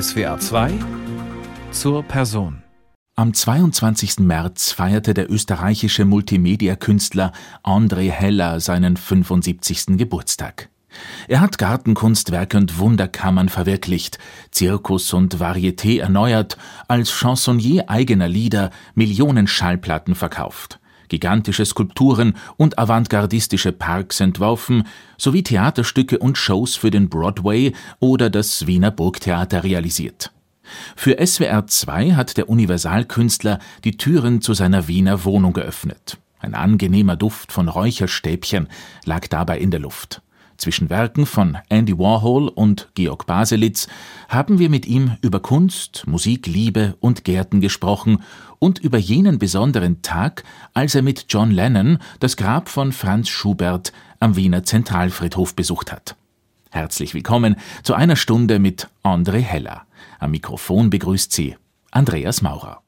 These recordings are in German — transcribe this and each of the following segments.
SWR 2 zur Person. Am 22. März feierte der österreichische Multimedia-Künstler André Heller seinen 75. Geburtstag. Er hat Gartenkunstwerke und Wunderkammern verwirklicht, Zirkus und Varieté erneuert, als Chansonnier eigener Lieder Millionen Schallplatten verkauft gigantische Skulpturen und avantgardistische Parks entworfen, sowie Theaterstücke und Shows für den Broadway oder das Wiener Burgtheater realisiert. Für SWR 2 hat der Universalkünstler die Türen zu seiner Wiener Wohnung geöffnet. Ein angenehmer Duft von Räucherstäbchen lag dabei in der Luft. Zwischen Werken von Andy Warhol und Georg Baselitz haben wir mit ihm über Kunst, Musik, Liebe und Gärten gesprochen und über jenen besonderen Tag, als er mit John Lennon das Grab von Franz Schubert am Wiener Zentralfriedhof besucht hat. Herzlich willkommen zu einer Stunde mit André Heller. Am Mikrofon begrüßt Sie Andreas Maurer.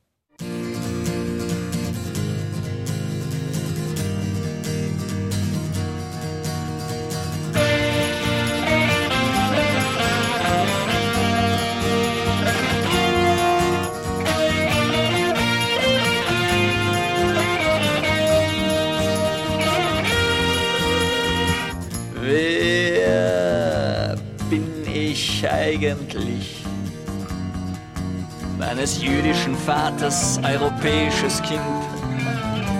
Eigentlich? Meines jüdischen Vaters europäisches Kind,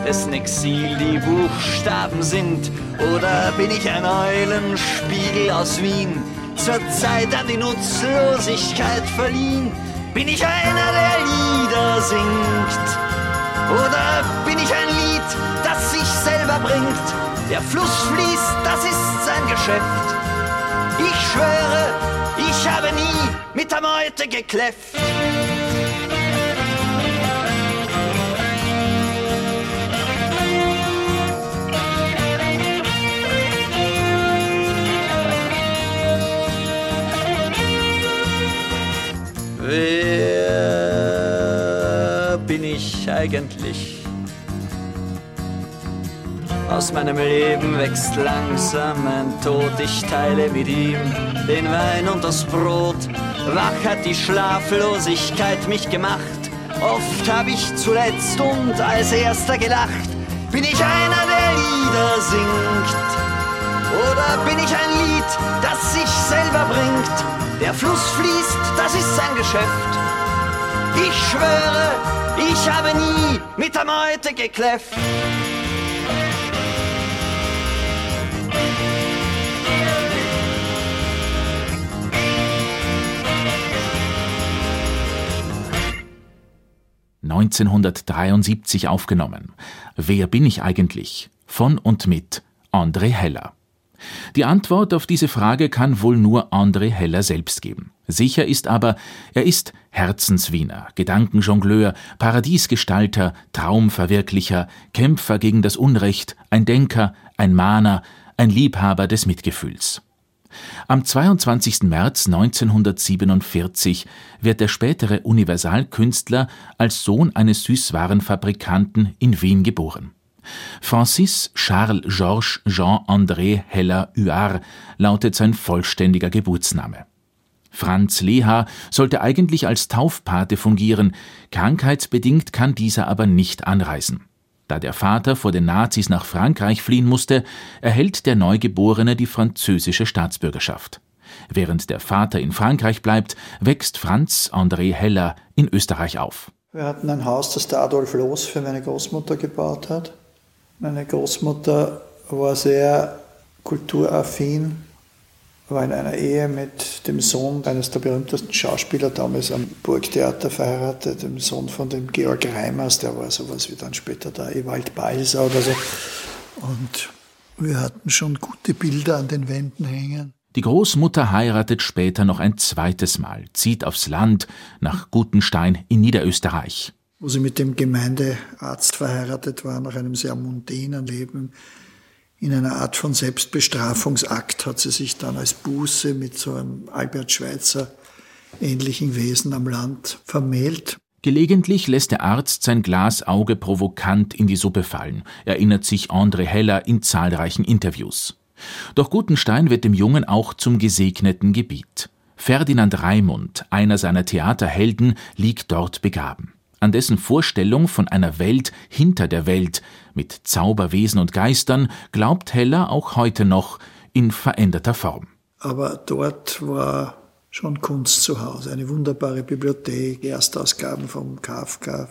dessen Exil die Buchstaben sind? Oder bin ich ein Eulenspiegel aus Wien, zur Zeit an die Nutzlosigkeit verliehen? Bin ich einer, der Lieder singt? Oder bin ich ein Lied, das sich selber bringt? Der Fluss fließt, das ist sein Geschäft. Ich schwöre, ich habe nie mit der Meute gekläfft. Wer bin ich eigentlich? Aus meinem Leben wächst langsam ein Tod, ich teile mit ihm den Wein und das Brot. Wach hat die Schlaflosigkeit mich gemacht, oft hab ich zuletzt und als erster gelacht. Bin ich einer, der Lieder singt? Oder bin ich ein Lied, das sich selber bringt? Der Fluss fließt, das ist sein Geschäft. Ich schwöre, ich habe nie mit der Meute gekläfft. 1973 aufgenommen. Wer bin ich eigentlich? Von und mit André Heller. Die Antwort auf diese Frage kann wohl nur André Heller selbst geben. Sicher ist aber, er ist Herzenswiener, Gedankenjongleur, Paradiesgestalter, Traumverwirklicher, Kämpfer gegen das Unrecht, ein Denker, ein Mahner, ein Liebhaber des Mitgefühls. Am 22. März 1947 wird der spätere Universalkünstler als Sohn eines Süßwarenfabrikanten in Wien geboren. Francis Charles Georges Jean André Heller Huard lautet sein vollständiger Geburtsname. Franz Leha sollte eigentlich als Taufpate fungieren, krankheitsbedingt kann dieser aber nicht anreisen. Da der Vater vor den Nazis nach Frankreich fliehen musste, erhält der Neugeborene die französische Staatsbürgerschaft. Während der Vater in Frankreich bleibt, wächst Franz André Heller in Österreich auf. Wir hatten ein Haus, das der Adolf Loos für meine Großmutter gebaut hat. Meine Großmutter war sehr kulturaffin, war in einer Ehe mit dem Sohn eines der berühmtesten Schauspieler damals am Burgtheater verheiratet, dem Sohn von dem Georg Reimers, der war sowas wie dann später der Ewald Balser oder so. Und wir hatten schon gute Bilder an den Wänden hängen. Die Großmutter heiratet später noch ein zweites Mal, zieht aufs Land nach Gutenstein in Niederösterreich. Wo sie mit dem Gemeindearzt verheiratet war, nach einem sehr mundänen Leben, in einer Art von Selbstbestrafungsakt hat sie sich dann als Buße mit so einem Albert Schweitzer ähnlichen Wesen am Land vermählt. Gelegentlich lässt der Arzt sein Glasauge provokant in die Suppe fallen, erinnert sich André Heller in zahlreichen Interviews. Doch Gutenstein wird dem Jungen auch zum gesegneten Gebiet. Ferdinand Raimund, einer seiner Theaterhelden, liegt dort begraben. An dessen Vorstellung von einer Welt hinter der Welt mit Zauberwesen und Geistern glaubt Heller auch heute noch in veränderter Form. Aber dort war schon Kunst zu Hause. Eine wunderbare Bibliothek, Erstausgaben vom Kafka,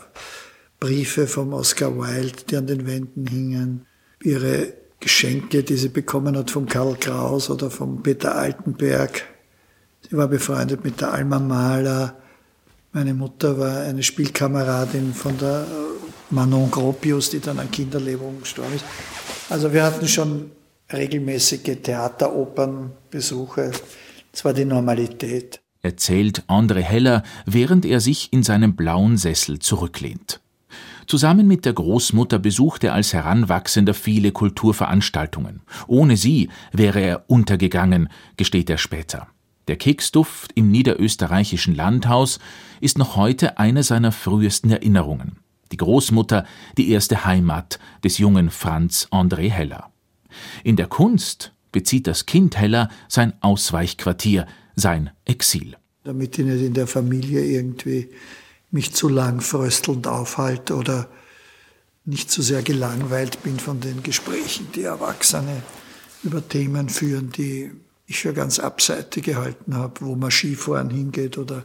Briefe vom Oscar Wilde, die an den Wänden hingen, ihre Geschenke, die sie bekommen hat vom Karl Kraus oder vom Peter Altenberg. Sie war befreundet mit der Alma Mahler. Meine Mutter war eine Spielkameradin von der Manon Gropius, die dann an Kinderlähmung gestorben ist. Also wir hatten schon regelmäßige Theateropernbesuche. Das war die Normalität. Erzählt André Heller, während er sich in seinem blauen Sessel zurücklehnt. Zusammen mit der Großmutter besucht er als Heranwachsender viele Kulturveranstaltungen. Ohne sie wäre er untergegangen, gesteht er später. Der Keksduft im niederösterreichischen Landhaus ist noch heute eine seiner frühesten Erinnerungen. Die Großmutter, die erste Heimat des jungen Franz André Heller. In der Kunst bezieht das Kind Heller sein Ausweichquartier, sein Exil. Damit ich nicht in der Familie irgendwie mich zu lang fröstelnd aufhalte oder nicht zu sehr gelangweilt bin von den Gesprächen, die Erwachsene über Themen führen, die ich für ganz abseitig gehalten habe, wo man Skifahren hingeht oder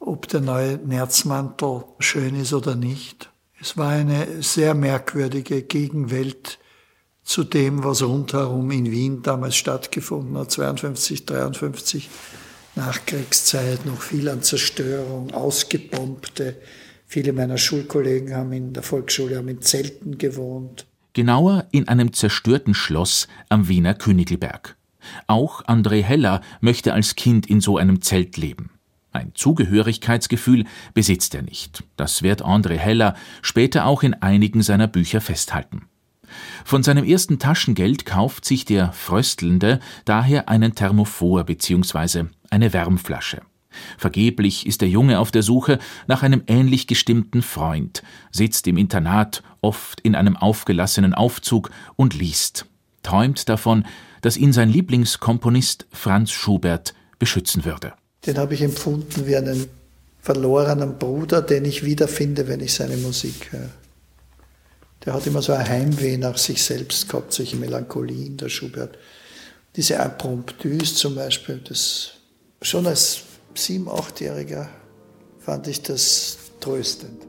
ob der neue Nerzmantel schön ist oder nicht. Es war eine sehr merkwürdige Gegenwelt zu dem, was rundherum in Wien damals stattgefunden hat, 52, 53. Nachkriegszeit, noch viel an Zerstörung, ausgebombte. Viele meiner Schulkollegen haben in der Volksschule haben in Zelten gewohnt. Genauer in einem zerstörten Schloss am Wiener Königelberg. Auch André Heller möchte als Kind in so einem Zelt leben. Ein Zugehörigkeitsgefühl besitzt er nicht. Das wird André Heller später auch in einigen seiner Bücher festhalten. Von seinem ersten Taschengeld kauft sich der Fröstelnde daher einen Thermophor bzw. eine Wärmflasche. Vergeblich ist der Junge auf der Suche nach einem ähnlich gestimmten Freund, sitzt im Internat, oft in einem aufgelassenen Aufzug und liest, träumt davon, dass ihn sein Lieblingskomponist Franz Schubert beschützen würde. Den habe ich empfunden wie einen verlorenen Bruder, den ich wiederfinde, wenn ich seine Musik höre. Der hat immer so ein Heimweh nach sich selbst gehabt, solche Melancholien, der Schubert. Diese Impromptus zum Beispiel, das schon als sieben-, achtjähriger fand ich das tröstend.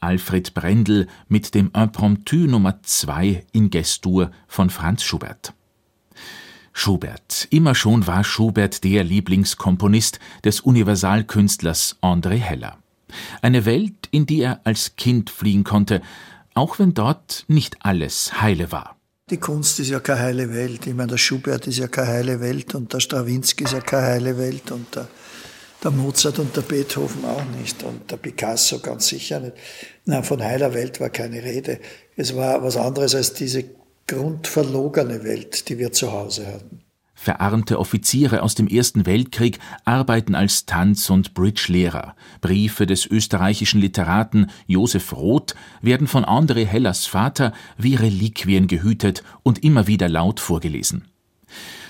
Alfred Brendel mit dem Impromptu Nummer 2 in Gestur von Franz Schubert. Schubert. Immer schon war Schubert der Lieblingskomponist des Universalkünstlers André Heller. Eine Welt, in die er als Kind fliehen konnte, auch wenn dort nicht alles heile war. Die Kunst ist ja keine heile Welt. Ich meine, der Schubert ist ja keine heile Welt und der Strawinski ist ja keine heile Welt und der, der Mozart und der Beethoven auch nicht und der Picasso ganz sicher nicht. Nein, von heiler Welt war keine Rede. Es war was anderes als diese grundverlogene Welt, die wir zu Hause hatten. Verarmte Offiziere aus dem Ersten Weltkrieg arbeiten als Tanz- und Bridge-Lehrer. Briefe des österreichischen Literaten Josef Roth werden von André Hellers Vater wie Reliquien gehütet und immer wieder laut vorgelesen.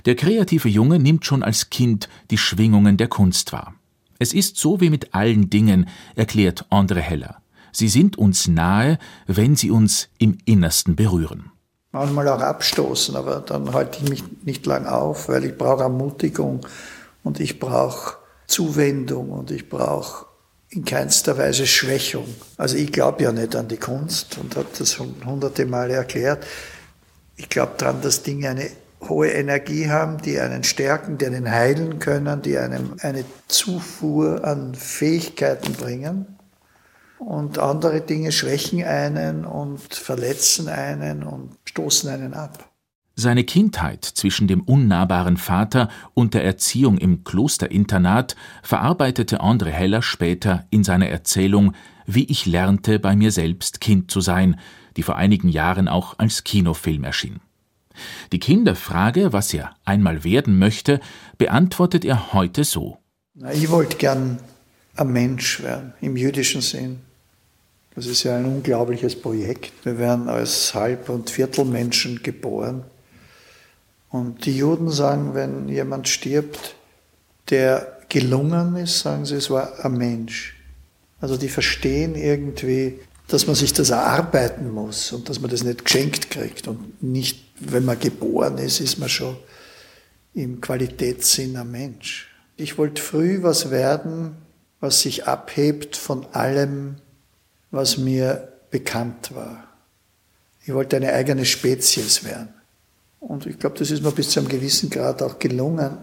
Der kreative Junge nimmt schon als Kind die Schwingungen der Kunst wahr. Es ist so wie mit allen Dingen, erklärt André Heller. Sie sind uns nahe, wenn sie uns im Innersten berühren manchmal auch abstoßen, aber dann halte ich mich nicht lang auf, weil ich brauche Ermutigung und ich brauche Zuwendung und ich brauche in keinster Weise Schwächung. Also ich glaube ja nicht an die Kunst und habe das schon hunderte Male erklärt. Ich glaube daran, dass Dinge eine hohe Energie haben, die einen stärken, die einen heilen können, die einem eine Zufuhr an Fähigkeiten bringen. Und andere Dinge schwächen einen und verletzen einen und stoßen einen ab. Seine Kindheit zwischen dem unnahbaren Vater und der Erziehung im Klosterinternat verarbeitete André Heller später in seiner Erzählung Wie ich lernte, bei mir selbst Kind zu sein, die vor einigen Jahren auch als Kinofilm erschien. Die Kinderfrage, was er einmal werden möchte, beantwortet er heute so. Ich wollte gern ein Mensch werden, im jüdischen Sinn. Das ist ja ein unglaubliches Projekt. Wir werden als Halb- und Viertelmenschen geboren. Und die Juden sagen, wenn jemand stirbt, der gelungen ist, sagen sie, es war ein Mensch. Also die verstehen irgendwie, dass man sich das erarbeiten muss und dass man das nicht geschenkt kriegt. Und nicht, wenn man geboren ist, ist man schon im Qualitätssinn ein Mensch. Ich wollte früh was werden, was sich abhebt von allem, was mir bekannt war. Ich wollte eine eigene Spezies werden. Und ich glaube, das ist mir bis zu einem gewissen Grad auch gelungen.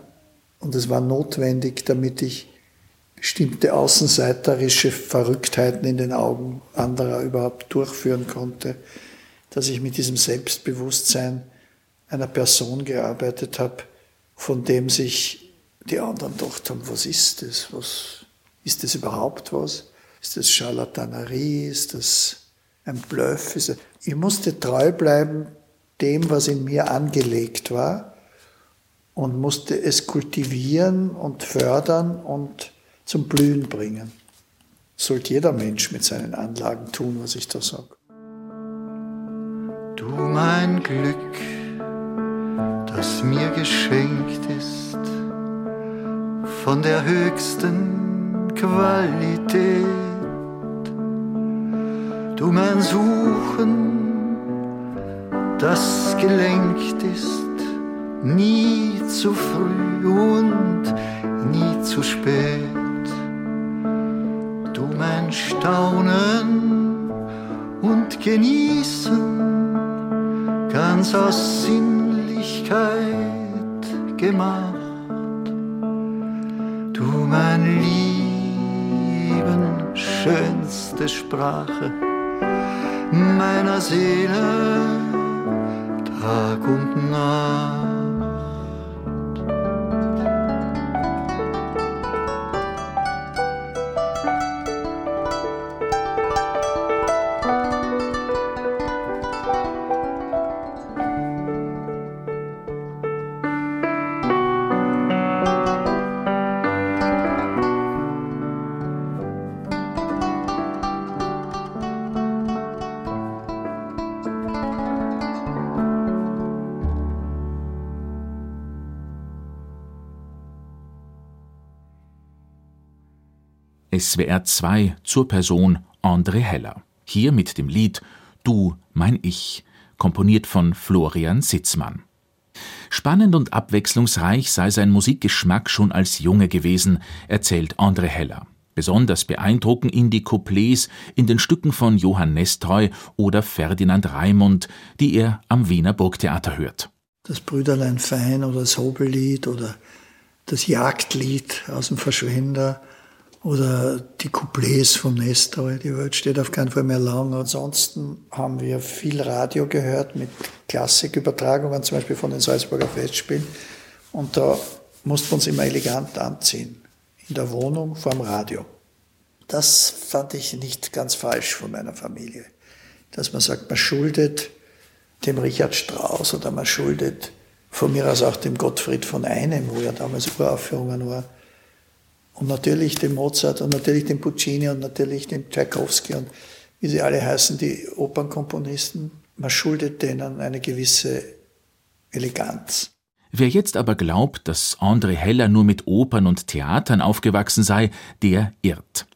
Und es war notwendig, damit ich bestimmte außenseiterische Verrücktheiten in den Augen anderer überhaupt durchführen konnte, dass ich mit diesem Selbstbewusstsein einer Person gearbeitet habe, von dem sich die anderen gedacht haben, was ist das? Was, ist das überhaupt was? Ist das Charlatanerie? Ist das ein Bluff? Ich musste treu bleiben dem, was in mir angelegt war und musste es kultivieren und fördern und zum Blühen bringen. sollte jeder Mensch mit seinen Anlagen tun, was ich da sage. Du mein Glück, das mir geschenkt ist von der höchsten Qualität du mein Suchen, das gelenkt ist, nie zu früh und nie zu spät. Du mein Staunen und Genießen, ganz aus Sinnlichkeit gemacht. Du mein Lieben, schönste Sprache meiner Seele Tag und Nacht. SWR 2 zur Person André Heller. Hier mit dem Lied Du, mein Ich, komponiert von Florian Sitzmann. Spannend und abwechslungsreich sei sein Musikgeschmack schon als Junge gewesen, erzählt André Heller. Besonders beeindrucken ihn die Couplets in den Stücken von Johann Nestreu oder Ferdinand Raimund, die er am Wiener Burgtheater hört. Das Brüderlein Fein oder das Hobellied oder das Jagdlied aus dem Verschwender oder die Couplets vom Nestor. Die Welt steht auf keinen Fall mehr lang. Ansonsten haben wir viel Radio gehört mit Klassikübertragungen, zum Beispiel von den Salzburger Festspielen. Und da mussten wir uns immer elegant anziehen. In der Wohnung vorm Radio. Das fand ich nicht ganz falsch von meiner Familie. Dass man sagt, man schuldet dem Richard Strauss oder man schuldet von mir aus auch dem Gottfried von Einem, wo ja damals Uraufführungen war, und natürlich dem Mozart und natürlich dem Puccini und natürlich dem Tchaikovsky und wie sie alle heißen, die Opernkomponisten. Man schuldet denen eine gewisse Eleganz. Wer jetzt aber glaubt, dass André Heller nur mit Opern und Theatern aufgewachsen sei, der irrt.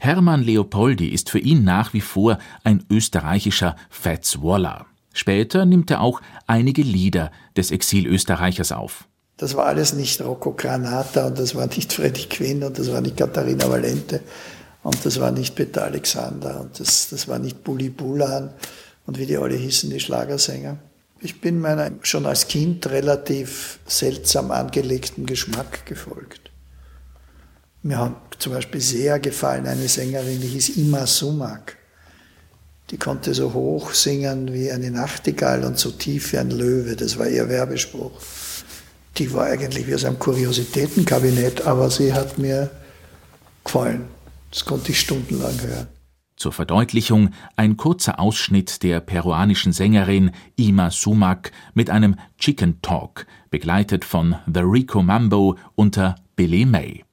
Hermann Leopoldi ist für ihn nach wie vor ein österreichischer Fats Waller. Später nimmt er auch einige Lieder des Exilösterreichers auf. Das war alles nicht Rocco Granata und das war nicht Freddy Quinn und das war nicht Katharina Valente und das war nicht Peter Alexander und das, das war nicht Bulli Bulan und wie die alle hießen, die Schlagersänger. Ich bin meiner schon als Kind relativ seltsam angelegten Geschmack gefolgt. Mir hat zum Beispiel sehr gefallen eine Sängerin, die hieß Ima Sumak. Die konnte so hoch singen wie eine Nachtigall und so tief wie ein Löwe. Das war ihr Werbespruch die war eigentlich wie aus einem Kuriositätenkabinett, aber sie hat mir gefallen. Das konnte ich stundenlang hören. Zur Verdeutlichung ein kurzer Ausschnitt der peruanischen Sängerin Ima Sumac mit einem Chicken Talk, begleitet von The Rico Mambo unter Billy May.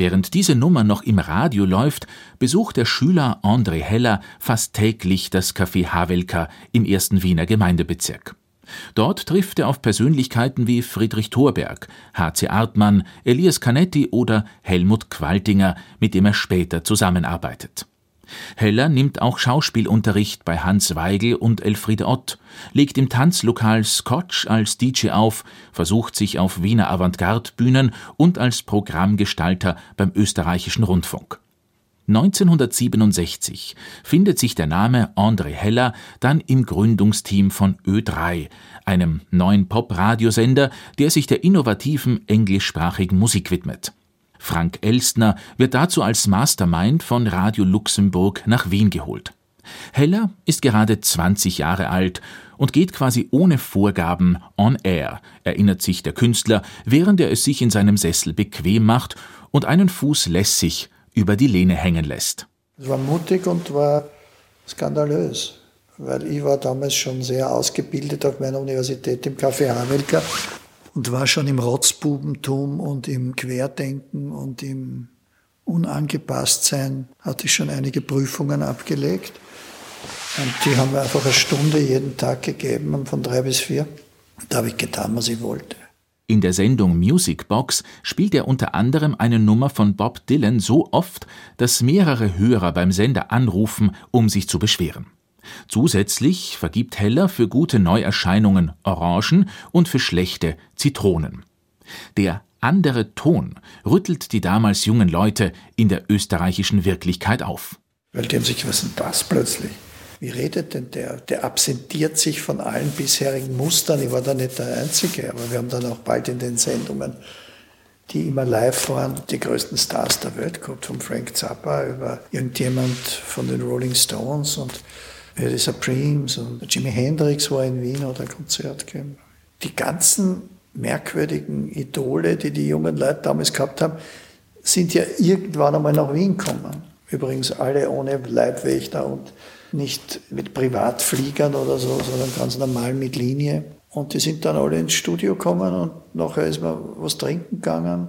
Während diese Nummer noch im Radio läuft, besucht der Schüler André Heller fast täglich das Café Havelka im ersten Wiener Gemeindebezirk. Dort trifft er auf Persönlichkeiten wie Friedrich Thorberg, H.C. Artmann, Elias Canetti oder Helmut Qualtinger, mit dem er später zusammenarbeitet. Heller nimmt auch Schauspielunterricht bei Hans Weigel und Elfriede Ott, legt im Tanzlokal Scotch als DJ auf, versucht sich auf Wiener Avantgarde-Bühnen und als Programmgestalter beim österreichischen Rundfunk. 1967 findet sich der Name André Heller dann im Gründungsteam von Ö3, einem neuen Pop-Radiosender, der sich der innovativen englischsprachigen Musik widmet. Frank Elstner wird dazu als Mastermind von Radio Luxemburg nach Wien geholt. Heller ist gerade 20 Jahre alt und geht quasi ohne Vorgaben on air, erinnert sich der Künstler, während er es sich in seinem Sessel bequem macht und einen Fuß lässig über die Lehne hängen lässt. Es war mutig und war skandalös, weil ich war damals schon sehr ausgebildet auf meiner Universität im Café Hamelka und war schon im Rotzbubentum und im Querdenken und im Unangepasstsein, hatte ich schon einige Prüfungen abgelegt. Und die haben mir einfach eine Stunde jeden Tag gegeben, von drei bis vier. Da habe ich getan, was ich wollte. In der Sendung Music Box spielt er unter anderem eine Nummer von Bob Dylan so oft, dass mehrere Hörer beim Sender anrufen, um sich zu beschweren. Zusätzlich vergibt Heller für gute Neuerscheinungen Orangen und für schlechte Zitronen. Der andere Ton rüttelt die damals jungen Leute in der österreichischen Wirklichkeit auf. Weil die haben sich, was denn das plötzlich? Wie redet denn der? Der absentiert sich von allen bisherigen Mustern. Ich war da nicht der Einzige, aber wir haben dann auch bald in den Sendungen, die immer live waren, die größten Stars der Welt gehabt, von Frank Zappa über irgendjemand von den Rolling Stones und die Supremes und Jimi Hendrix war in Wien oder ein Konzert gegeben. Die ganzen merkwürdigen Idole, die die jungen Leute damals gehabt haben, sind ja irgendwann einmal nach Wien gekommen. Übrigens alle ohne Leibwächter und nicht mit Privatfliegern oder so, sondern ganz normal mit Linie. Und die sind dann alle ins Studio gekommen und nachher ist man was trinken gegangen.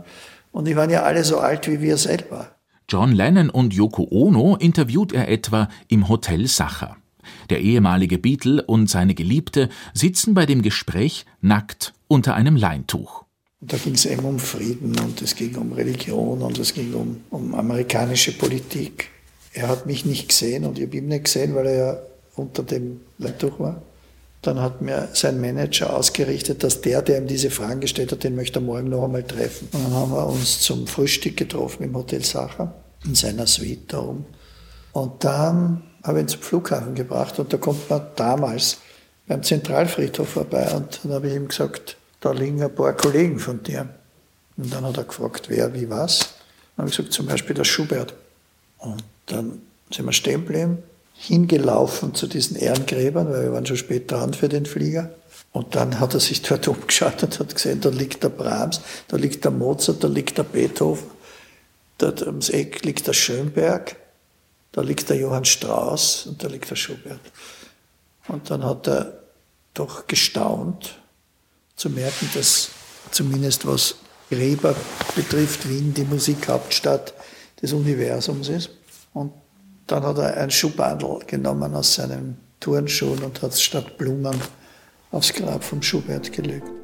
Und die waren ja alle so alt wie wir selber. John Lennon und Yoko Ono interviewt er etwa im Hotel Sacher. Der ehemalige Beatle und seine Geliebte sitzen bei dem Gespräch nackt unter einem Leintuch. Da ging es eben um Frieden und es ging um Religion und es ging um, um amerikanische Politik. Er hat mich nicht gesehen und ich habe ihn nicht gesehen, weil er ja unter dem Leintuch war. Dann hat mir sein Manager ausgerichtet, dass der, der ihm diese Fragen gestellt hat, den möchte er morgen noch einmal treffen. Und dann haben wir uns zum Frühstück getroffen im Hotel Sacher, in seiner Suite da oben. Und dann habe ihn zum Flughafen gebracht und da kommt man damals beim Zentralfriedhof vorbei und dann habe ich ihm gesagt, da liegen ein paar Kollegen von dir. Und dann hat er gefragt, wer, wie, was. Dann habe ich gesagt, zum Beispiel der Schubert. Und dann sind wir stehen geblieben, hingelaufen zu diesen Ehrengräbern, weil wir waren schon spät dran für den Flieger. Und dann hat er sich dort umgeschaut und hat gesehen, da liegt der Brahms, da liegt der Mozart, da liegt der Beethoven, dort ums Eck liegt der Schönberg, da liegt der Johann Strauss und da liegt der Schubert. Und dann hat er doch gestaunt zu merken, dass zumindest was Gräber betrifft, Wien die Musikhauptstadt des Universums ist. Und dann hat er ein Schuhbandel genommen aus seinen Turnschuhen und hat es statt Blumen aufs Grab vom Schubert gelegt.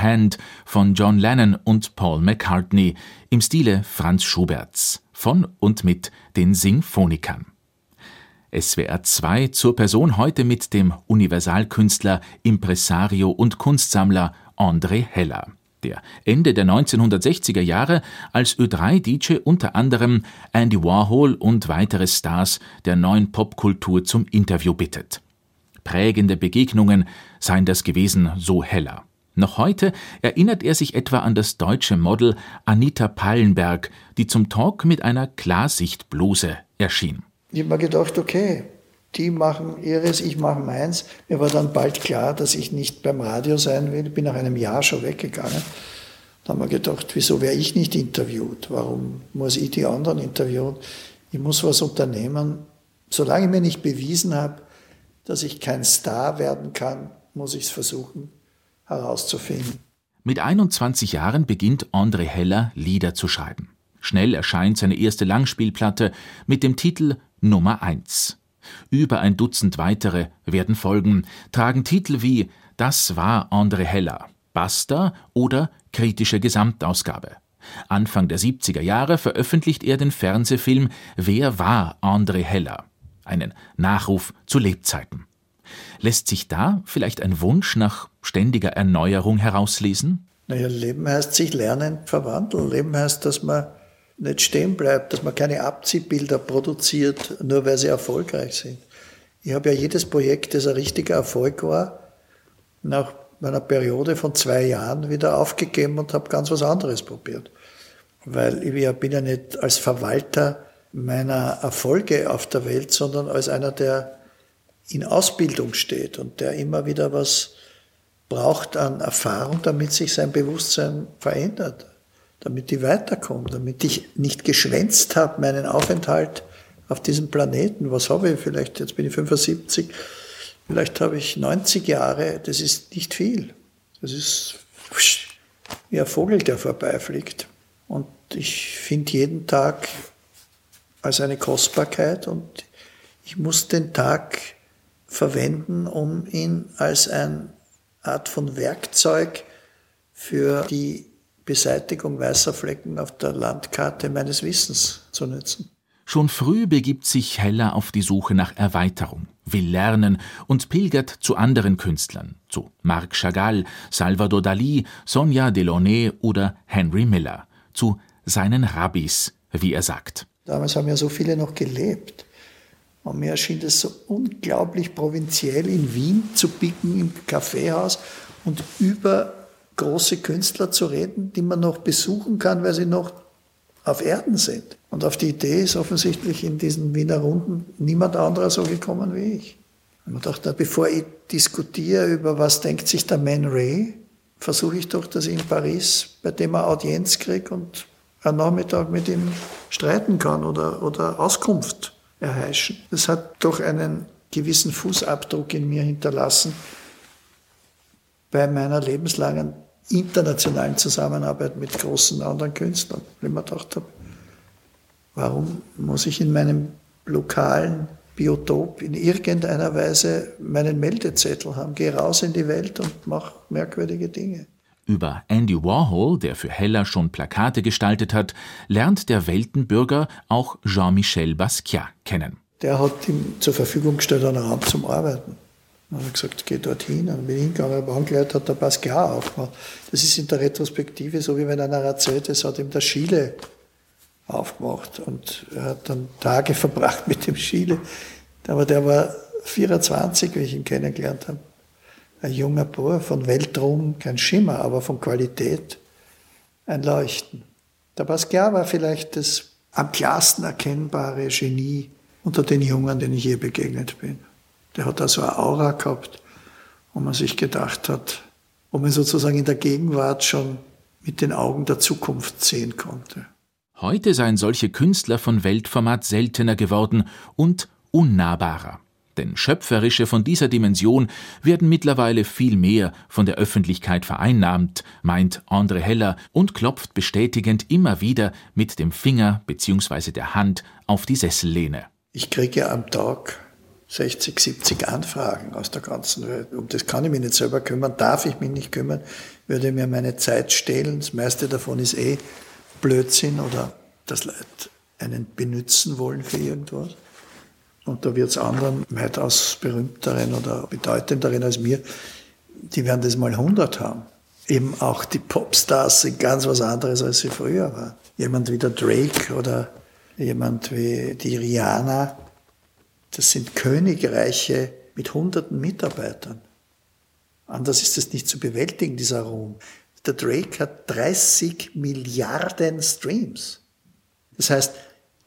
Hand von John Lennon und Paul McCartney im Stile Franz Schuberts von und mit den Sinfonikern. SWR 2 zur Person heute mit dem Universalkünstler, Impresario und Kunstsammler André Heller, der Ende der 1960er Jahre als Ö3-DJ unter anderem Andy Warhol und weitere Stars der neuen Popkultur zum Interview bittet. Prägende Begegnungen seien das gewesen, so Heller. Noch heute erinnert er sich etwa an das deutsche Model Anita Pallenberg, die zum Talk mit einer Klarsichtbluse erschien. Ich habe mir gedacht, okay, die machen ihres, ich mache meins. Mir war dann bald klar, dass ich nicht beim Radio sein will. Ich bin nach einem Jahr schon weggegangen. Da haben wir gedacht, wieso wäre ich nicht interviewt? Warum muss ich die anderen interviewen? Ich muss was unternehmen. Solange ich mir nicht bewiesen habe, dass ich kein Star werden kann, muss ich es versuchen herauszufinden. Mit 21 Jahren beginnt André Heller Lieder zu schreiben. Schnell erscheint seine erste Langspielplatte mit dem Titel Nummer 1. Über ein Dutzend weitere werden folgen, tragen Titel wie Das war André Heller, Basta oder Kritische Gesamtausgabe. Anfang der 70er Jahre veröffentlicht er den Fernsehfilm Wer war André Heller? Einen Nachruf zu Lebzeiten. Lässt sich da vielleicht ein Wunsch nach ständiger Erneuerung herauslesen? Naja, Leben heißt sich lernen, verwandeln. Leben heißt, dass man nicht stehen bleibt, dass man keine Abziehbilder produziert, nur weil sie erfolgreich sind. Ich habe ja jedes Projekt, das ein richtiger Erfolg war, nach meiner Periode von zwei Jahren wieder aufgegeben und habe ganz was anderes probiert. Weil ich bin ja nicht als Verwalter meiner Erfolge auf der Welt, sondern als einer, der in Ausbildung steht und der immer wieder was braucht an Erfahrung, damit sich sein Bewusstsein verändert damit ich weiterkomme, damit ich nicht geschwänzt habe, meinen Aufenthalt auf diesem Planeten. Was habe ich vielleicht? Jetzt bin ich 75, vielleicht habe ich 90 Jahre, das ist nicht viel. Das ist wie ein Vogel, der vorbeifliegt. Und ich finde jeden Tag als eine Kostbarkeit und ich muss den Tag verwenden, um ihn als eine Art von Werkzeug für die Beseitigung weißer Flecken auf der Landkarte meines Wissens zu nutzen. Schon früh begibt sich Heller auf die Suche nach Erweiterung, will lernen und pilgert zu anderen Künstlern, zu Marc Chagall, Salvador Dali, Sonja Delaunay oder Henry Miller, zu seinen Rabbis, wie er sagt. Damals haben ja so viele noch gelebt. Und mir erschien es so unglaublich provinziell in Wien zu picken im Kaffeehaus und über große Künstler zu reden, die man noch besuchen kann, weil sie noch auf Erden sind. Und auf die Idee ist offensichtlich in diesen Wiener Runden niemand anderer so gekommen wie ich. Und man dachte, bevor ich diskutiere über was denkt sich der Man Ray, versuche ich doch, dass ich in Paris bei dem eine Audienz kriege und einen Nachmittag mit ihm streiten kann oder, oder Auskunft erheischen. Das hat doch einen gewissen Fußabdruck in mir hinterlassen bei meiner lebenslangen internationalen Zusammenarbeit mit großen anderen Künstlern, wenn man gedacht habe, warum muss ich in meinem lokalen Biotop in irgendeiner Weise meinen Meldezettel haben? Geh raus in die Welt und mach merkwürdige Dinge. Über Andy Warhol, der für Heller schon Plakate gestaltet hat, lernt der Weltenbürger auch Jean-Michel Basquiat kennen. Der hat ihm zur Verfügung gestellt einen Raum zum Arbeiten. Dann habe ich gesagt, geh dorthin. Dann bin ich hingegangen, aber angeleitet hat der Basquiat aufgemacht. Das ist in der Retrospektive so, wie wenn einer erzählt, es hat ihm der Schiele aufgemacht. Und er hat dann Tage verbracht mit dem Schiele. Aber der war 24, wie ich ihn kennengelernt habe. Ein junger Bauer von Weltruhm, kein Schimmer, aber von Qualität ein Leuchten. Der Basquiat war vielleicht das am klarsten erkennbare Genie unter den Jungen, denen ich je begegnet bin. Der hat da so eine Aura gehabt, wo man sich gedacht hat, wo man sozusagen in der Gegenwart schon mit den Augen der Zukunft sehen konnte. Heute seien solche Künstler von Weltformat seltener geworden und unnahbarer. Denn Schöpferische von dieser Dimension werden mittlerweile viel mehr von der Öffentlichkeit vereinnahmt, meint André Heller und klopft bestätigend immer wieder mit dem Finger bzw. der Hand auf die Sessellehne. Ich kriege am Tag 60, 70 Anfragen aus der ganzen Welt. Um das kann ich mich nicht selber kümmern, darf ich mich nicht kümmern, würde mir meine Zeit stehlen. Das meiste davon ist eh Blödsinn oder dass Leute einen benutzen wollen für irgendwas. Und da wird es anderen weitaus berühmteren oder bedeutenderen als mir, die werden das mal 100 haben. Eben auch die Popstars sind ganz was anderes, als sie früher waren. Jemand wie der Drake oder jemand wie die Rihanna, das sind Königreiche mit hunderten Mitarbeitern. Anders ist es nicht zu bewältigen, dieser Ruhm. Der Drake hat 30 Milliarden Streams. Das heißt,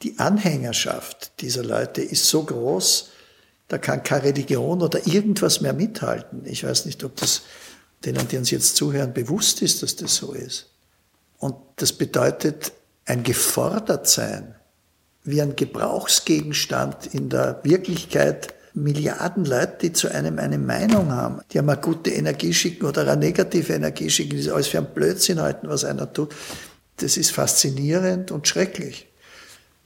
die Anhängerschaft dieser Leute ist so groß, da kann keine Religion oder irgendwas mehr mithalten. Ich weiß nicht, ob das denen, die uns jetzt zuhören, bewusst ist, dass das so ist. Und das bedeutet ein Gefordertsein, wie ein Gebrauchsgegenstand in der Wirklichkeit Milliarden Leute, die zu einem eine Meinung haben, die einmal gute Energie schicken oder eine negative Energie schicken, die alles für einen Blödsinn halten, was einer tut. Das ist faszinierend und schrecklich.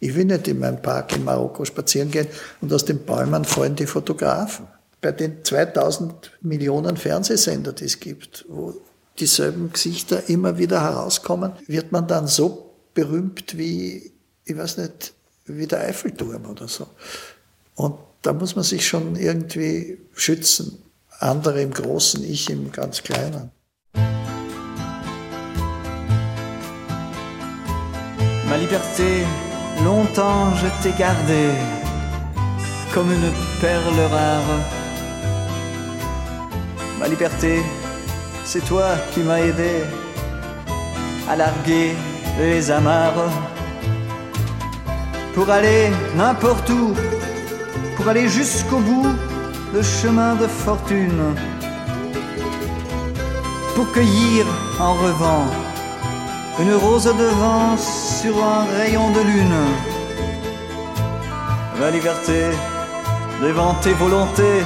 Ich will nicht in meinem Park in Marokko spazieren gehen und aus den Bäumen fallen die Fotografen. Bei den 2000 Millionen Fernsehsender, die es gibt, wo dieselben Gesichter immer wieder herauskommen, wird man dann so berühmt wie, ich weiß nicht, wie der Eiffelturm oder so. Und da muss man sich schon irgendwie schützen. Andere im Großen, ich im ganz Kleinen. Ma liberté, longtemps je t'ai gardée comme une perle rare. Ma liberté, c'est toi qui m'as aidé à larguer les amarres pour aller n'importe où pour aller jusqu'au bout le chemin de fortune, pour cueillir en revent une rose de vent sur un rayon de lune. Ma liberté, devant tes volontés,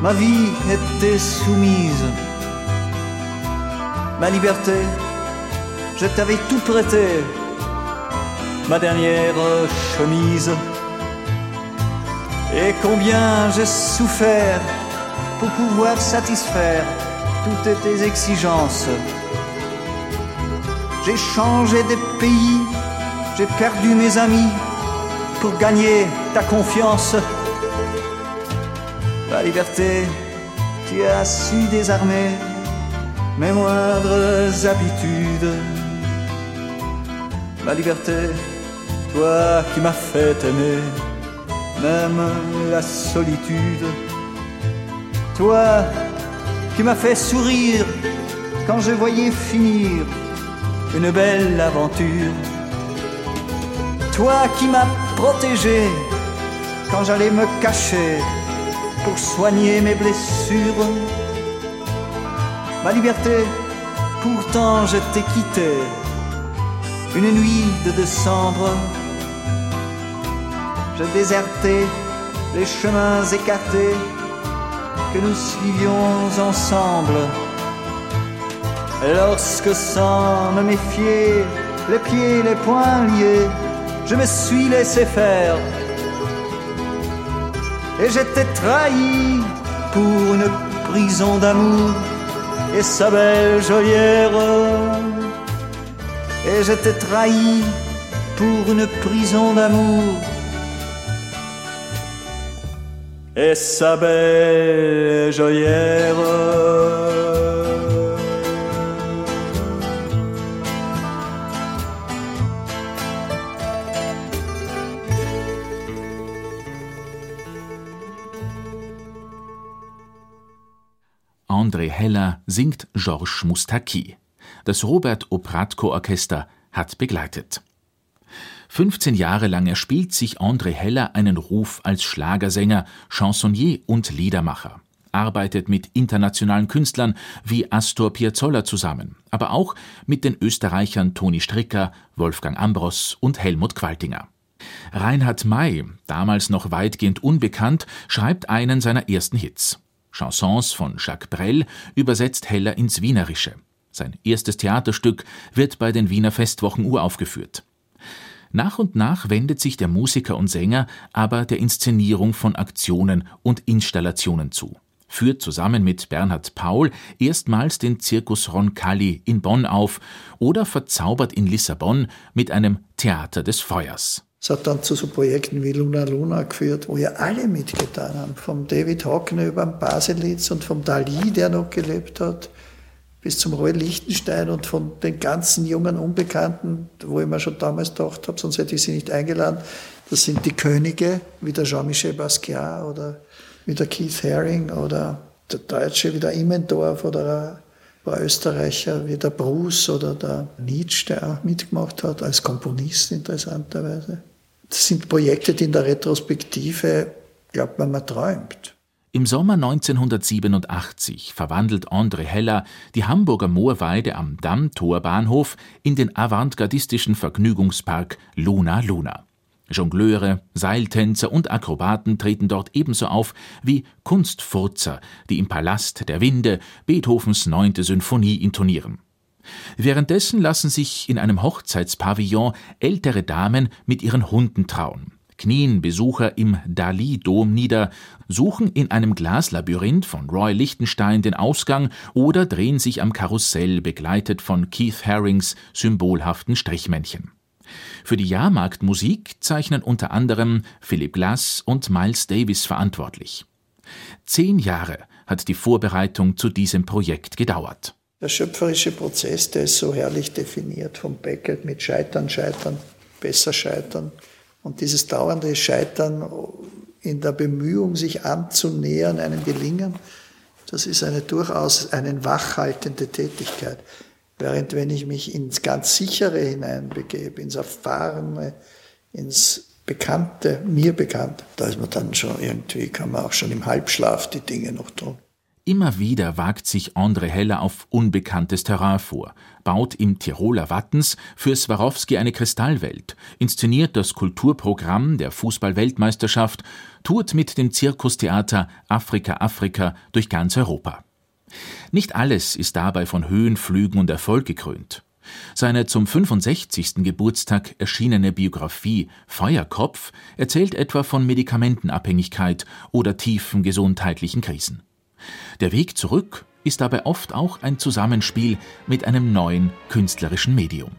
ma vie était soumise. Ma liberté, je t'avais tout prêté, ma dernière chemise. Et combien j'ai souffert pour pouvoir satisfaire toutes tes exigences. J'ai changé de pays, j'ai perdu mes amis pour gagner ta confiance. La liberté, tu as su désarmer mes moindres habitudes. La liberté, toi qui m'as fait aimer même la solitude. Toi qui m'as fait sourire quand je voyais finir une belle aventure. Toi qui m'as protégé quand j'allais me cacher pour soigner mes blessures. Ma liberté, pourtant je t'ai quitté une nuit de décembre je désertais les chemins écartés que nous suivions ensemble. Lorsque sans me méfier, les pieds, les poings liés, je me suis laissé faire. Et j'étais trahi pour une prison d'amour et sa belle joyère. Et j'étais trahi pour une prison d'amour et sa belle joyère. André Heller singt Georges Moustaki. Das Robert Opratko Orchester hat begleitet. 15 Jahre lang erspielt sich André Heller einen Ruf als Schlagersänger, Chansonnier und Liedermacher arbeitet mit internationalen Künstlern wie Astor Piazzolla zusammen, aber auch mit den Österreichern Toni Stricker, Wolfgang Ambros und Helmut Qualtinger. Reinhard May, damals noch weitgehend unbekannt, schreibt einen seiner ersten Hits. Chansons von Jacques Brel übersetzt Heller ins Wienerische. Sein erstes Theaterstück wird bei den Wiener Festwochen uraufgeführt. Nach und nach wendet sich der Musiker und Sänger aber der Inszenierung von Aktionen und Installationen zu, führt zusammen mit Bernhard Paul erstmals den Zirkus Roncalli in Bonn auf oder verzaubert in Lissabon mit einem Theater des Feuers. Es hat dann zu so Projekten wie Luna Luna geführt, wo ja alle mitgetan haben. Vom David Hockner über den Baselitz und vom Dali, der noch gelebt hat, bis zum Roy Lichtenstein und von den ganzen jungen Unbekannten, wo ich mir schon damals gedacht habe, sonst hätte ich sie nicht eingeladen. Das sind die Könige, wie der Jean-Michel Basquiat oder wie der Keith Haring oder der Deutsche wie der Immendorf oder paar Österreicher wie der Bruce oder der Nietzsche, der auch mitgemacht hat, als Komponist interessanterweise. Das sind Projekte, die in der Retrospektive, glaubt man, man träumt. Im Sommer 1987 verwandelt André Heller die Hamburger Moorweide am Dammtorbahnhof in den avantgardistischen Vergnügungspark Luna Luna. Jongleure, Seiltänzer und Akrobaten treten dort ebenso auf wie Kunstfurzer, die im Palast der Winde Beethovens neunte Symphonie intonieren. Währenddessen lassen sich in einem Hochzeitspavillon ältere Damen mit ihren Hunden trauen knien Besucher im Dali-Dom nieder, suchen in einem Glaslabyrinth von Roy Lichtenstein den Ausgang oder drehen sich am Karussell begleitet von Keith Harrings symbolhaften Strichmännchen. Für die Jahrmarktmusik zeichnen unter anderem Philip Glass und Miles Davis verantwortlich. Zehn Jahre hat die Vorbereitung zu diesem Projekt gedauert. Der schöpferische Prozess, der ist so herrlich definiert vom Beckett mit Scheitern, Scheitern, besser Scheitern. Und dieses dauernde Scheitern in der Bemühung, sich anzunähern, einem Gelingen, das ist eine durchaus eine wachhaltende Tätigkeit. Während wenn ich mich ins ganz sichere hineinbegebe, ins Erfahrene, ins Bekannte, mir Bekannte, da ist man dann schon irgendwie, kann man auch schon im Halbschlaf die Dinge noch tun. Immer wieder wagt sich André Heller auf unbekanntes Terrain vor, baut im Tiroler Wattens für Swarovski eine Kristallwelt, inszeniert das Kulturprogramm der Fußball-Weltmeisterschaft, tourt mit dem Zirkustheater Afrika Afrika durch ganz Europa. Nicht alles ist dabei von Höhenflügen und Erfolg gekrönt. Seine zum 65. Geburtstag erschienene Biografie Feuerkopf erzählt etwa von Medikamentenabhängigkeit oder tiefen gesundheitlichen Krisen. Der Weg zurück ist dabei oft auch ein Zusammenspiel mit einem neuen künstlerischen Medium.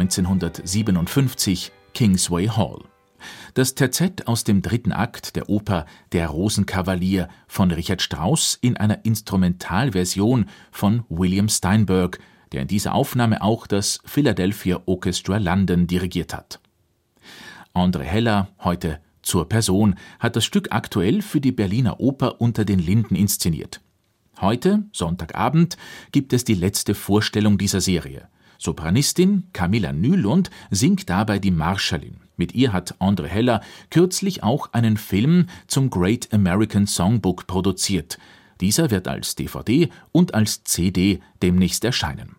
1957 Kingsway Hall. Das Terzett aus dem dritten Akt der Oper Der Rosenkavalier von Richard Strauss in einer Instrumentalversion von William Steinberg, der in dieser Aufnahme auch das Philadelphia Orchestra London dirigiert hat. André Heller, heute zur Person, hat das Stück aktuell für die Berliner Oper unter den Linden inszeniert. Heute, Sonntagabend, gibt es die letzte Vorstellung dieser Serie. Sopranistin Camilla Nylund singt dabei die Marschallin. Mit ihr hat André Heller kürzlich auch einen Film zum Great American Songbook produziert. Dieser wird als DVD und als CD demnächst erscheinen.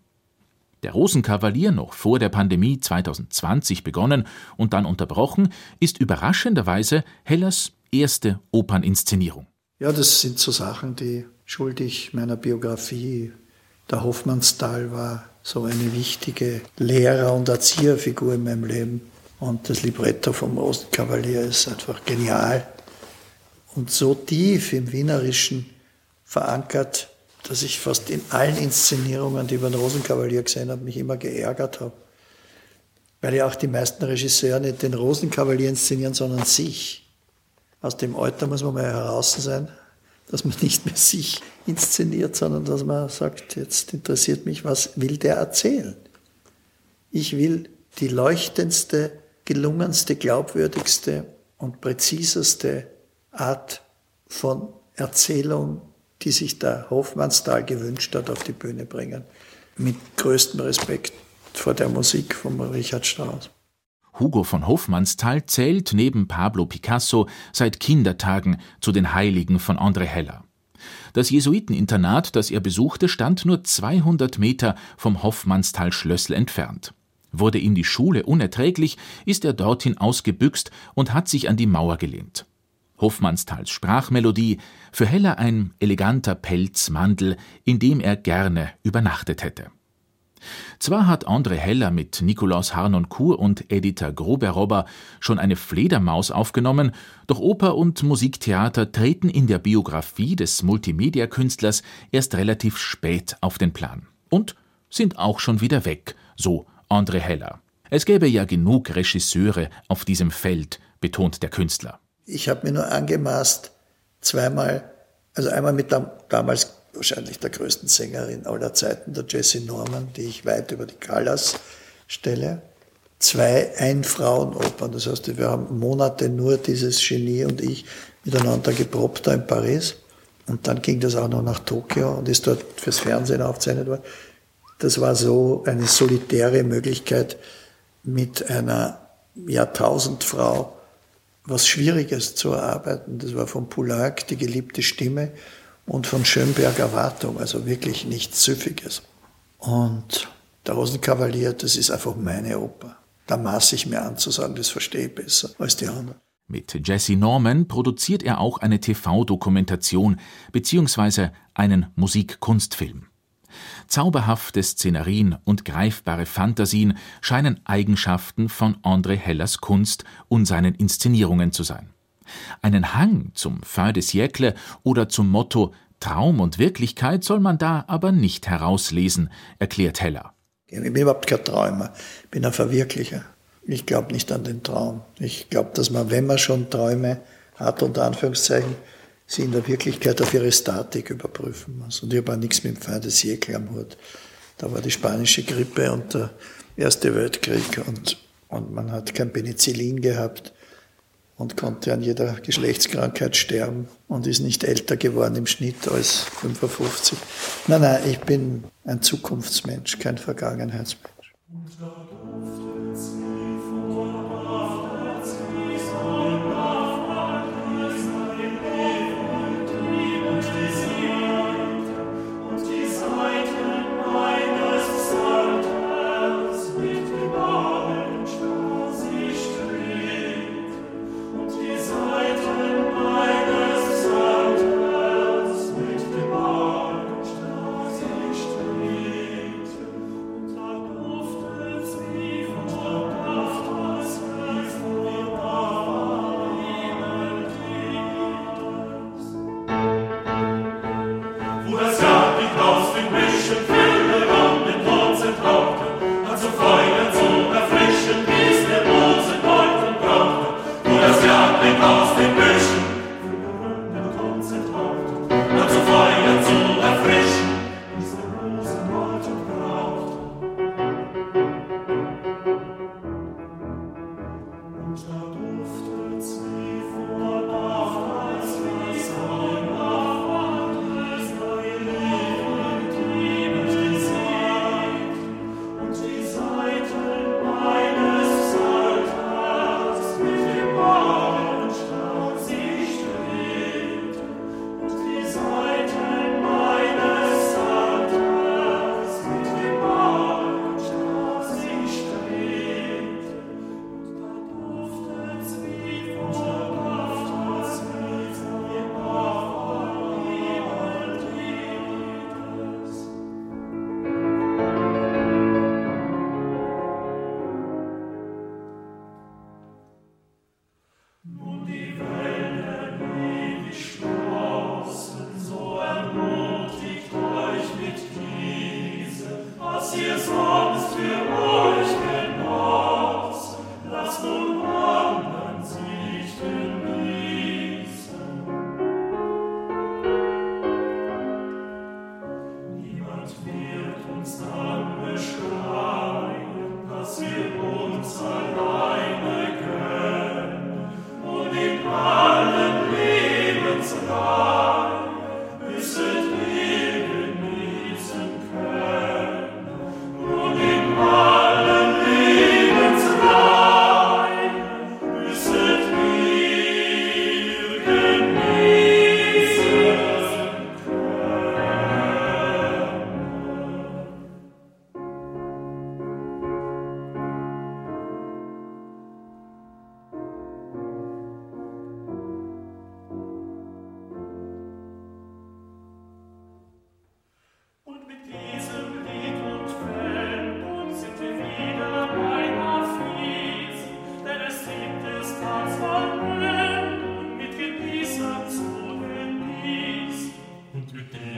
Der Rosenkavalier, noch vor der Pandemie 2020 begonnen und dann unterbrochen, ist überraschenderweise Hellers erste Operninszenierung. Ja, das sind so Sachen, die schuldig meiner Biografie. Der Hoffmannsthal war so eine wichtige Lehrer- und Erzieherfigur in meinem Leben. Und das Libretto vom Rosenkavalier ist einfach genial und so tief im Wienerischen verankert, dass ich fast in allen Inszenierungen, die ich über den Rosenkavalier gesehen habe, mich immer geärgert habe. Weil ja auch die meisten Regisseure nicht den Rosenkavalier inszenieren, sondern sich. Aus dem Alter muss man mal heraus sein, dass man nicht mehr sich inszeniert, sondern dass man sagt, jetzt interessiert mich, was will der erzählen? Ich will die leuchtendste, gelungenste, glaubwürdigste und präziseste Art von Erzählung die sich der Hofmannsthal gewünscht hat, auf die Bühne bringen. Mit größtem Respekt vor der Musik von Richard Strauss. Hugo von Hofmannsthal zählt neben Pablo Picasso seit Kindertagen zu den Heiligen von André Heller. Das Jesuiteninternat, das er besuchte, stand nur 200 Meter vom Hofmannsthal-Schlössl entfernt. Wurde ihm die Schule unerträglich, ist er dorthin ausgebüxt und hat sich an die Mauer gelehnt. Hofmannsthals Sprachmelodie, für Heller ein eleganter Pelzmantel, in dem er gerne übernachtet hätte. Zwar hat André Heller mit Nikolaus Harnoncourt und Editha Groberobber schon eine Fledermaus aufgenommen, doch Oper und Musiktheater treten in der Biografie des Multimedia-Künstlers erst relativ spät auf den Plan. Und sind auch schon wieder weg, so André Heller. Es gäbe ja genug Regisseure auf diesem Feld, betont der Künstler. Ich habe mir nur angemaßt, zweimal, also einmal mit der, damals wahrscheinlich der größten Sängerin aller Zeiten, der Jessie Norman, die ich weit über die Callas stelle. Zwei Ein-Frauen-Opern. Das heißt, wir haben Monate nur dieses Genie und ich miteinander geprobt da in Paris. Und dann ging das auch noch nach Tokio und ist dort fürs Fernsehen aufgezeichnet worden. Das war so eine solitäre Möglichkeit, mit einer Jahrtausendfrau was Schwieriges zu erarbeiten. Das war von Poulenc die geliebte Stimme und von Schönberg Erwartung, also wirklich nichts Süffiges. Und der Rosenkavalier, das ist einfach meine Oper. Da maße ich mir an zu sagen, das verstehe ich besser als die anderen. Mit Jesse Norman produziert er auch eine TV-Dokumentation bzw. einen Musikkunstfilm. Zauberhafte Szenerien und greifbare Fantasien scheinen Eigenschaften von André Hellers Kunst und seinen Inszenierungen zu sein. Einen Hang zum Fin de siècle oder zum Motto Traum und Wirklichkeit soll man da aber nicht herauslesen, erklärt Heller. Ich bin überhaupt kein Träumer, ich bin ein Verwirklicher. Ich glaube nicht an den Traum. Ich glaube, dass man, wenn man schon Träume hat, unter Anführungszeichen, sie in der Wirklichkeit auf ihre Statik überprüfen muss. Und ich habe auch nichts mit dem Fin de siècle am Hut. Da war die spanische Grippe und der Erste Weltkrieg und, und man hat kein Penicillin gehabt und konnte an jeder Geschlechtskrankheit sterben und ist nicht älter geworden im Schnitt als 55. Nein, nein, ich bin ein Zukunftsmensch, kein Vergangenheitsmensch. Written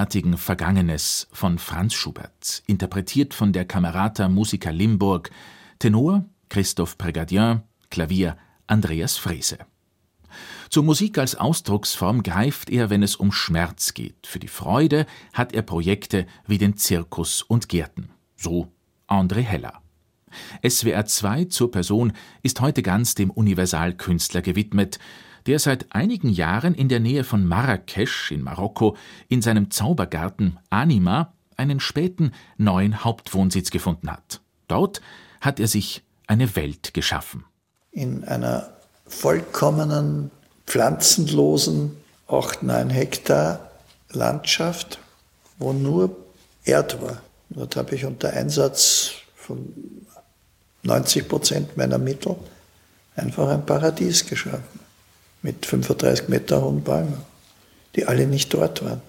gegenwärtigen Vergangenes von Franz Schubert, interpretiert von der Camerata Musica Limburg, Tenor Christoph Prégardien, Klavier Andreas Frese. Zur Musik als Ausdrucksform greift er, wenn es um Schmerz geht. Für die Freude hat er Projekte wie den Zirkus und Gärten. So André Heller. SWR 2 zur Person ist heute ganz dem Universalkünstler gewidmet, der seit einigen Jahren in der Nähe von Marrakesch in Marokko in seinem Zaubergarten Anima einen späten neuen Hauptwohnsitz gefunden hat. Dort hat er sich eine Welt geschaffen. In einer vollkommenen, pflanzenlosen, 8, 9 Hektar Landschaft, wo nur Erd war. Dort habe ich unter Einsatz von 90 Prozent meiner Mittel einfach ein Paradies geschaffen mit 35 Meter hohen Bäumen, die alle nicht dort waren.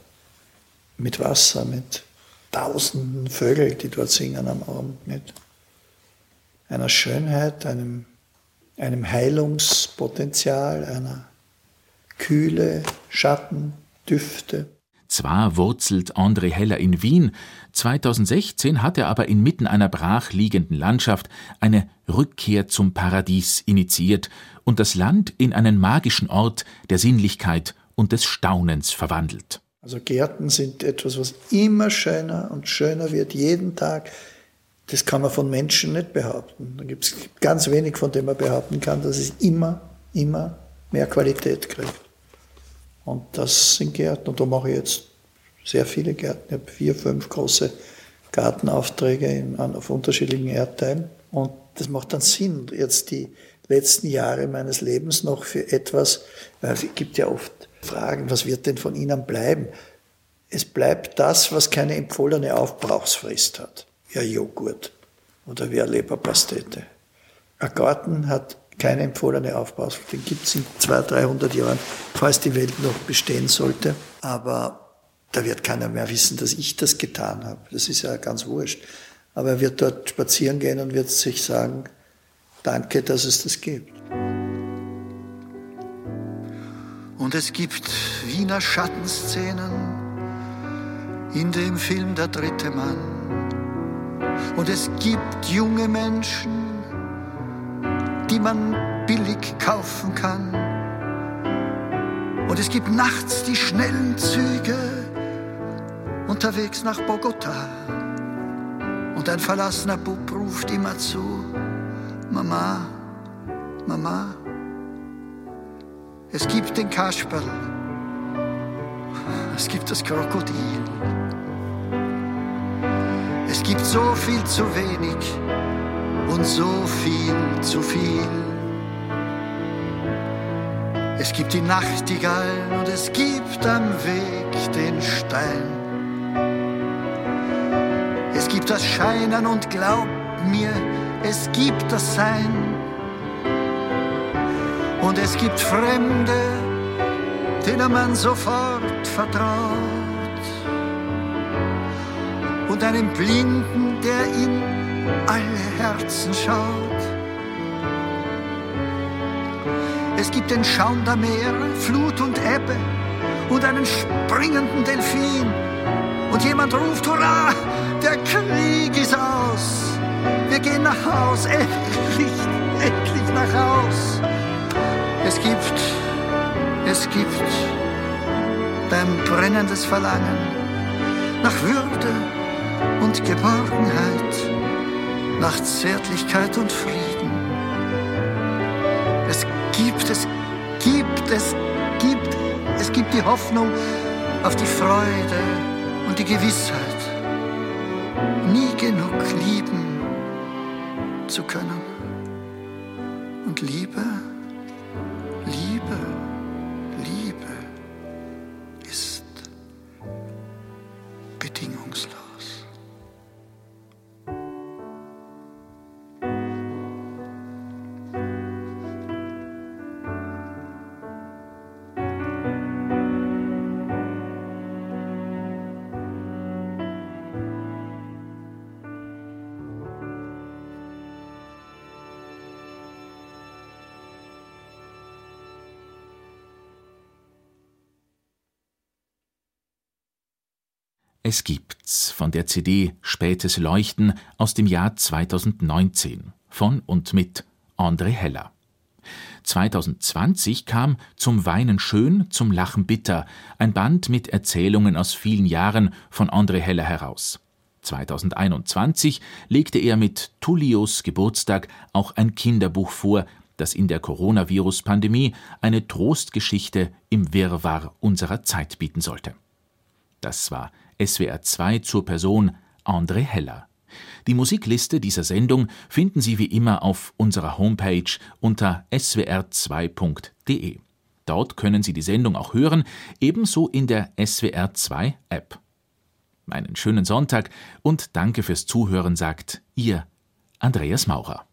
Mit Wasser, mit tausenden Vögeln, die dort singen am Abend, mit einer Schönheit, einem, einem Heilungspotenzial, einer Kühle, Schatten, Düfte. Zwar wurzelt André Heller in Wien, 2016 hat er aber inmitten einer brachliegenden Landschaft eine Rückkehr zum Paradies initiiert und das Land in einen magischen Ort der Sinnlichkeit und des Staunens verwandelt. Also Gärten sind etwas, was immer schöner und schöner wird, jeden Tag. Das kann man von Menschen nicht behaupten. Da gibt es ganz wenig, von dem man behaupten kann, dass es immer, immer mehr Qualität kriegt. Und das sind Gärten. Und da mache ich jetzt sehr viele Gärten. Ich habe vier, fünf große Gartenaufträge in, auf unterschiedlichen Erdteilen. Und das macht dann Sinn, jetzt die letzten Jahre meines Lebens noch für etwas, weil es gibt ja oft Fragen, was wird denn von ihnen bleiben? Es bleibt das, was keine empfohlene Aufbrauchsfrist hat. Ja, Joghurt oder wie eine Leberpastete. Ein Garten hat keine empfohlene Aufbauspflicht. Den gibt es in 200, 300 Jahren, falls die Welt noch bestehen sollte. Aber da wird keiner mehr wissen, dass ich das getan habe. Das ist ja ganz wurscht. Aber er wird dort spazieren gehen und wird sich sagen, danke, dass es das gibt. Und es gibt Wiener Schattenszenen in dem Film Der dritte Mann. Und es gibt junge Menschen, man billig kaufen kann. Und es gibt nachts die schnellen Züge unterwegs nach Bogota. Und ein verlassener Bub ruft immer zu, Mama, Mama, es gibt den Kasperl, es gibt das Krokodil. Es gibt so viel zu wenig und so viel zu viel. Es gibt die Nachtigall und es gibt am Weg den Stein. Es gibt das Scheinen und glaub mir, es gibt das Sein. Und es gibt Fremde, denen man sofort vertraut. Und einen Blinden, der in alle Herzen schaut. Es gibt den Schaum der Meere, Flut und Ebbe und einen springenden Delfin. Und jemand ruft, hurra, der Krieg ist aus. Wir gehen nach Haus, endlich, endlich nach Haus. Es gibt, es gibt beim brennendes Verlangen nach Würde und Geborgenheit, nach Zärtlichkeit und Frieden. Es gibt, es gibt, es gibt, es gibt die Hoffnung auf die Freude und die Gewissheit, nie genug lieben zu können. Und Liebe, Es gibt's von der CD Spätes Leuchten aus dem Jahr 2019 von und mit André Heller. 2020 kam Zum Weinen schön, zum Lachen bitter, ein Band mit Erzählungen aus vielen Jahren von André Heller heraus. 2021 legte er mit Tullius Geburtstag auch ein Kinderbuch vor, das in der Coronavirus-Pandemie eine Trostgeschichte im Wirrwarr unserer Zeit bieten sollte. Das war SWR 2 zur Person André Heller. Die Musikliste dieser Sendung finden Sie wie immer auf unserer Homepage unter swr2.de. Dort können Sie die Sendung auch hören, ebenso in der SWR 2 App. Einen schönen Sonntag und danke fürs Zuhören, sagt Ihr Andreas Maurer.